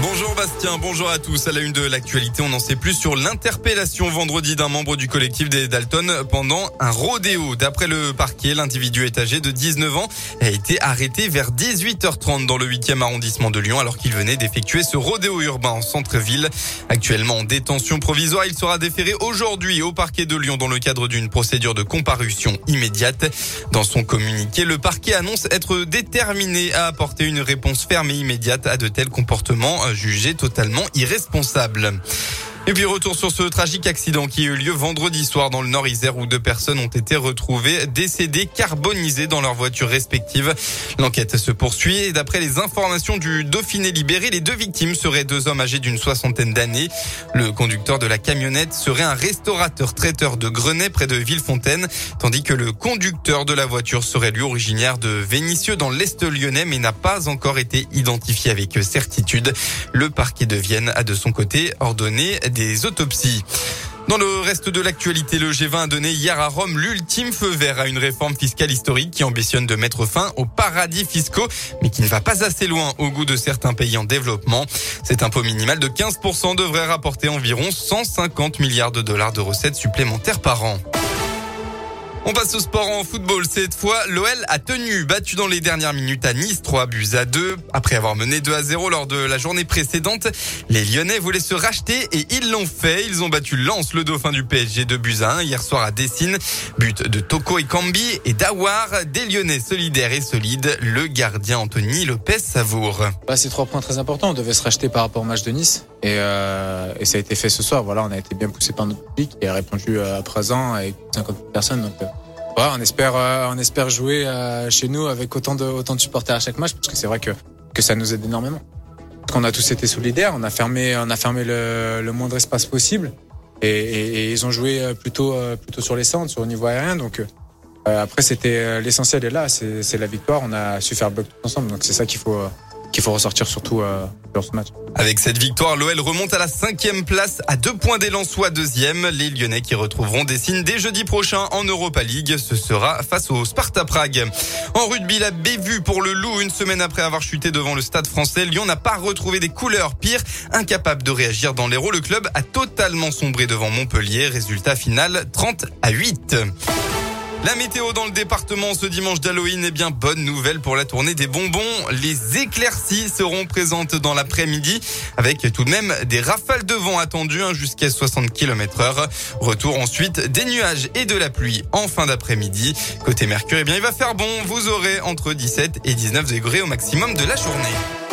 Bonjour Bastien, bonjour à tous. À la une de l'actualité, on n'en sait plus sur l'interpellation vendredi d'un membre du collectif des Dalton pendant un rodéo. D'après le parquet, l'individu est âgé de 19 ans et a été arrêté vers 18h30 dans le 8e arrondissement de Lyon alors qu'il venait d'effectuer ce rodéo urbain en centre-ville. Actuellement en détention provisoire, il sera déféré aujourd'hui au parquet de Lyon dans le cadre d'une procédure de comparution immédiate. Dans son communiqué, le parquet annonce être déterminé à apporter une réponse ferme et immédiate à de tels comportements jugé totalement irresponsable. Et puis retour sur ce tragique accident qui a eu lieu vendredi soir dans le Nord-Isère où deux personnes ont été retrouvées décédées carbonisées dans leurs voitures respectives. L'enquête se poursuit et d'après les informations du Dauphiné libéré, les deux victimes seraient deux hommes âgés d'une soixantaine d'années. Le conducteur de la camionnette serait un restaurateur traiteur de Grenay près de Villefontaine, tandis que le conducteur de la voiture serait lui originaire de Vénissieux dans l'Est lyonnais mais n'a pas encore été identifié avec certitude. Le parquet de Vienne a de son côté ordonné Dans le reste de l'actualité, le G20 a donné hier à Rome l'ultime feu vert à une réforme fiscale historique qui ambitionne de mettre fin aux paradis fiscaux, mais qui ne va pas assez loin au goût de certains pays en développement. Cet impôt minimal de 15% devrait rapporter environ 150 milliards de dollars de recettes supplémentaires par an. On passe au sport en football. Cette fois, l'OL a tenu, battu dans les dernières minutes à Nice, 3 buts à 2. Après avoir mené 2 à 0 lors de la journée précédente, les Lyonnais voulaient se racheter et ils l'ont fait. Ils ont battu Lens, le dauphin du PSG, 2 buts à 1 hier soir à Dessine. But de Toko et Kambi et Dawar, des Lyonnais solidaires et solides. Le gardien Anthony Lopez Savour. Bah, c'est trois points très importants. On devait se racheter par rapport au match de Nice et, euh, et ça a été fait ce soir. Voilà, on a été bien poussé par notre public et a répondu à présent avec 50 personnes. Euh, Ouais, on espère, euh, on espère jouer euh, chez nous avec autant de, autant de supporters à chaque match parce que c'est vrai que, que ça nous aide énormément. Parce qu'on a tous été solidaires, on a fermé, on a fermé le, moindre espace possible et, ils ont joué euh, plutôt, plutôt sur les centres, sur le niveau aérien. Donc après, c'était l'essentiel est là, c'est la victoire. On a su faire bloc tous ensemble, donc c'est ça qu'il faut qu'il faut ressortir surtout euh, sur ce match. Avec cette victoire, l'OL remonte à la cinquième place à deux points des Lensois deuxième. Les Lyonnais qui retrouveront des signes dès jeudi prochain en Europa League. Ce sera face au Sparta Prague. En rugby, la bévue pour le Loup. Une semaine après avoir chuté devant le stade français, Lyon n'a pas retrouvé des couleurs. Pire, incapable de réagir dans l'héros, le club a totalement sombré devant Montpellier. Résultat final 30 à 8. La météo dans le département ce dimanche d'Halloween, est bien, bonne nouvelle pour la tournée des bonbons. Les éclaircies seront présentes dans l'après-midi avec tout de même des rafales de vent attendues hein, jusqu'à 60 km heure. Retour ensuite des nuages et de la pluie en fin d'après-midi. Côté Mercure, eh bien, il va faire bon. Vous aurez entre 17 et 19 degrés au maximum de la journée.